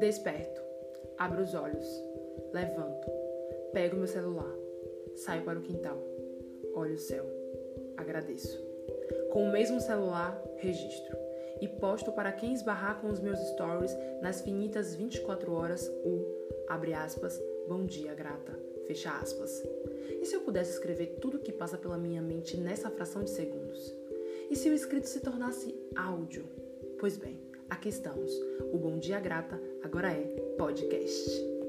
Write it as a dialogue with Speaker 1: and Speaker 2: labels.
Speaker 1: Desperto, abro os olhos, levanto, pego meu celular, saio para o quintal, olho o céu, agradeço. Com o mesmo celular, registro e posto para quem esbarrar com os meus stories nas finitas 24 horas o, abre aspas, bom dia grata, fecha aspas. E se eu pudesse escrever tudo o que passa pela minha mente nessa fração de segundos? E se o escrito se tornasse áudio? Pois bem, aqui estamos. O Bom Dia Grata agora é podcast.